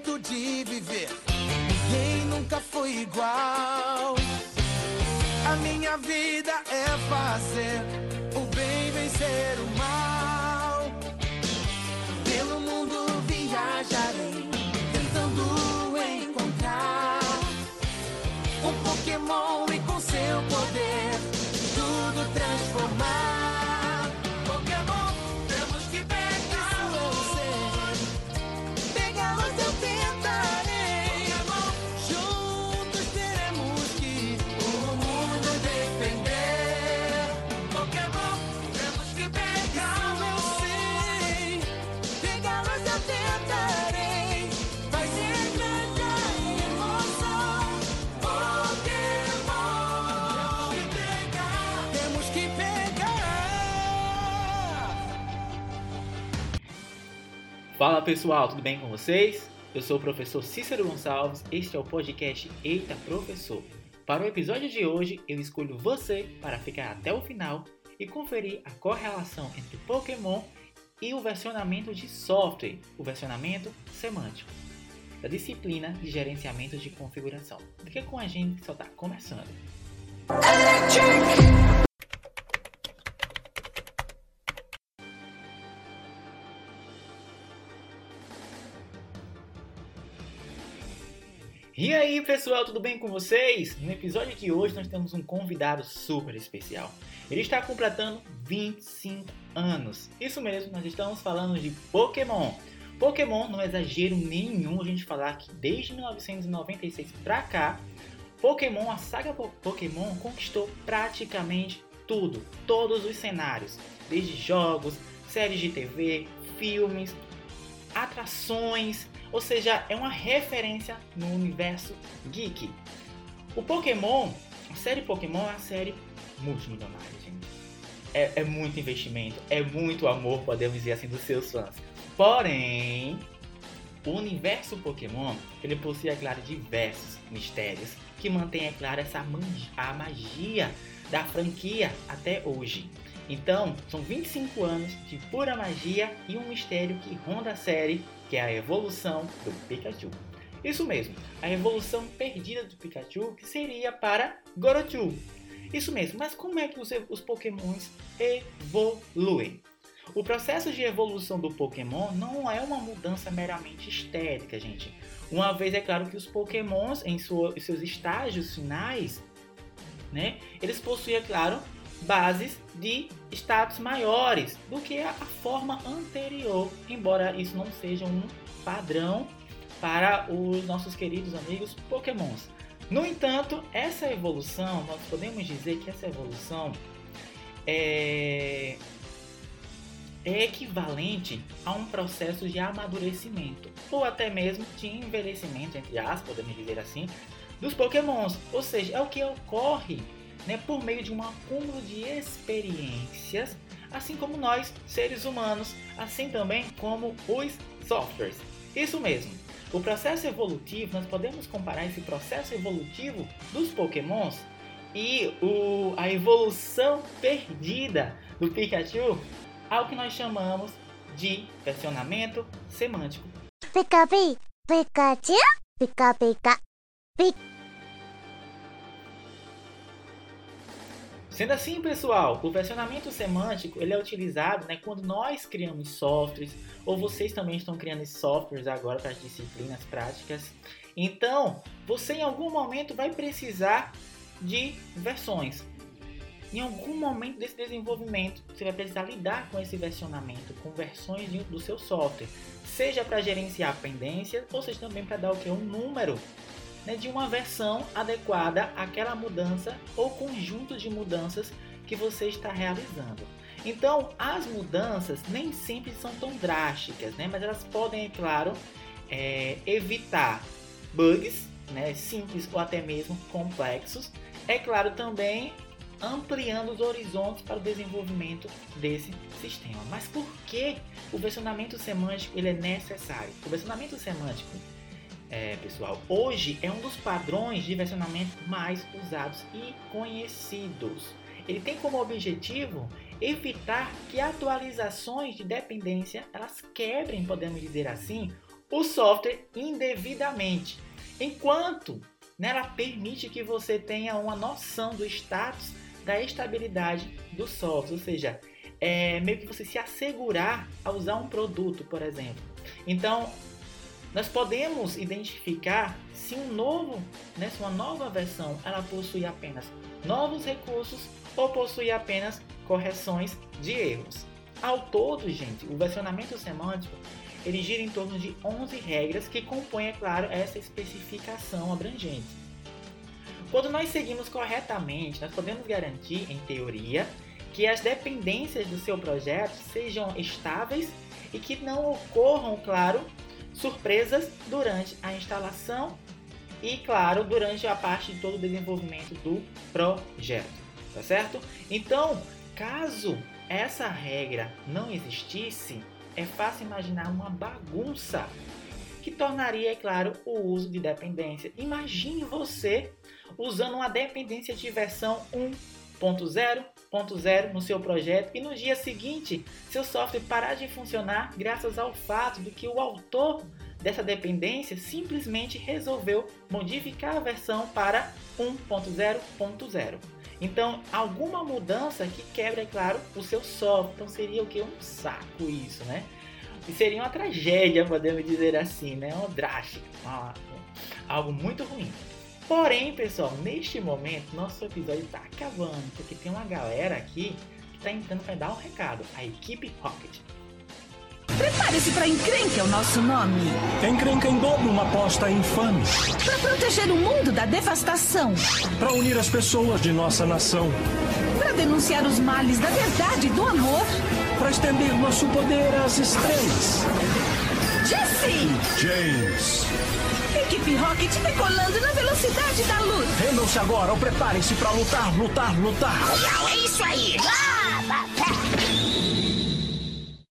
jeito de viver. Ninguém nunca foi igual. A minha vida é fazer o bem vencer o mal. Pelo mundo viajarei, Fala pessoal, tudo bem com vocês? Eu sou o professor Cícero Gonçalves, este é o podcast Eita Professor. Para o episódio de hoje, eu escolho você para ficar até o final e conferir a correlação entre Pokémon e o versionamento de software, o versionamento semântico, da disciplina de gerenciamento de configuração. Fica com a gente que só está começando. E aí pessoal, tudo bem com vocês? No episódio de hoje nós temos um convidado super especial. Ele está completando 25 anos. Isso mesmo, nós estamos falando de Pokémon. Pokémon, não é exagero nenhum a gente falar que desde 1996 pra cá, Pokémon, a saga Po- Pokémon conquistou praticamente tudo, todos os cenários, desde jogos, séries de TV, filmes, atrações, ou seja, é uma referência no universo geek. O Pokémon, a série Pokémon é uma série multimilionária, gente. É, é muito investimento, é muito amor, podemos dizer assim, dos seus fãs. Porém, o universo Pokémon, ele possui, é claro, diversos mistérios que mantém, é claro, essa a magia da franquia até hoje. Então, são 25 anos de pura magia e um mistério que ronda a série, que é a evolução do Pikachu. Isso mesmo, a evolução perdida do Pikachu, que seria para Gorochu. Isso mesmo, mas como é que os, os Pokémons evoluem? O processo de evolução do Pokémon não é uma mudança meramente estética, gente. Uma vez é claro que os Pokémons, em sua- em seus estágios finais, né, eles possuem, é claro, bases de status maiores do que a, forma anterior, embora isso não seja um padrão para os nossos queridos amigos Pokémons. No entanto, essa evolução, nós podemos dizer que essa evolução é, é equivalente a um processo de amadurecimento, ou até mesmo de envelhecimento, entre aspas, podemos dizer assim, dos Pokémons. Ou seja, é o que ocorre né, por meio de um acúmulo de experiências, assim como nós, seres humanos, assim também como os softwares. Isso mesmo. O processo evolutivo, nós podemos comparar esse processo evolutivo dos Pokémons e o, a evolução perdida do Pikachu ao que nós chamamos de versionamento semântico. Pika pi, Pikachu, Pika Pika. Sendo assim, pessoal, o versionamento semântico ele é utilizado né, quando nós criamos softwares, ou vocês também estão criando softwares agora para as disciplinas práticas. Então, você em algum momento vai precisar de versões. Em algum momento desse desenvolvimento, você vai precisar lidar com esse versionamento, com versões do seu software, seja para gerenciar pendências, ou seja também para dar o que? Um número né, de uma versão adequada àquela mudança ou conjunto de mudanças que você está realizando. Então, as mudanças nem sempre são tão drásticas, né, mas elas podem, é claro, é, evitar bugs né, simples ou até mesmo complexos. É claro também ampliando os horizontes para o desenvolvimento desse sistema. Mas por que o versionamento semântico ele é necessário? O versionamento semântico é, pessoal, hoje é um dos padrões de versionamento mais usados e conhecidos. Ele tem como objetivo evitar que atualizações de dependência elas quebrem, podemos dizer assim, o software indevidamente, enquanto ela permite que você tenha uma noção do status da estabilidade do software, ou seja, é meio que você se assegurar a usar um produto, por exemplo. Então, nós podemos identificar se um novo, né, se uma nova versão, ela possui apenas novos recursos ou possui apenas correções de erros. Ao todo, gente, o versionamento semântico ele gira em torno de 11 regras que compõem, é claro, essa especificação abrangente. Quando nós seguimos corretamente, nós podemos garantir, em teoria, que as dependências do seu projeto sejam estáveis e que não ocorram, claro, surpresas durante a instalação e, claro, durante a parte de todo o desenvolvimento do projeto, tá certo? Então, caso essa regra não existisse, é fácil imaginar uma bagunça que tornaria, é claro, o uso de dependência. Imagine você usando uma dependência de versão 1.0.0 no seu projeto e no dia seguinte seu software parar de funcionar graças ao fato de que o autor dessa dependência simplesmente resolveu modificar a versão para 1.0.0. Então, alguma mudança que quebra, é claro, o seu software. Então, seria o que? Um saco isso, né? E seria uma tragédia, podemos dizer assim, né? Um drástico, algo muito ruim. Porém, pessoal, neste momento, nosso episódio está acabando, porque tem uma galera aqui que está entrando para dar um recado. A equipe Rocket. Prepare-se para encrenca é o nosso nome. Encrenca em dobro uma aposta infame. Para proteger o mundo da devastação. Para unir as pessoas de nossa nação. Para denunciar os males da verdade e do amor. Para estender nosso poder às estrelas. Jesse! James. Equipe Rocket decolando na velocidade da luz. Rendam-se agora ou preparem-se para lutar, lutar, lutar. É isso aí! Ah,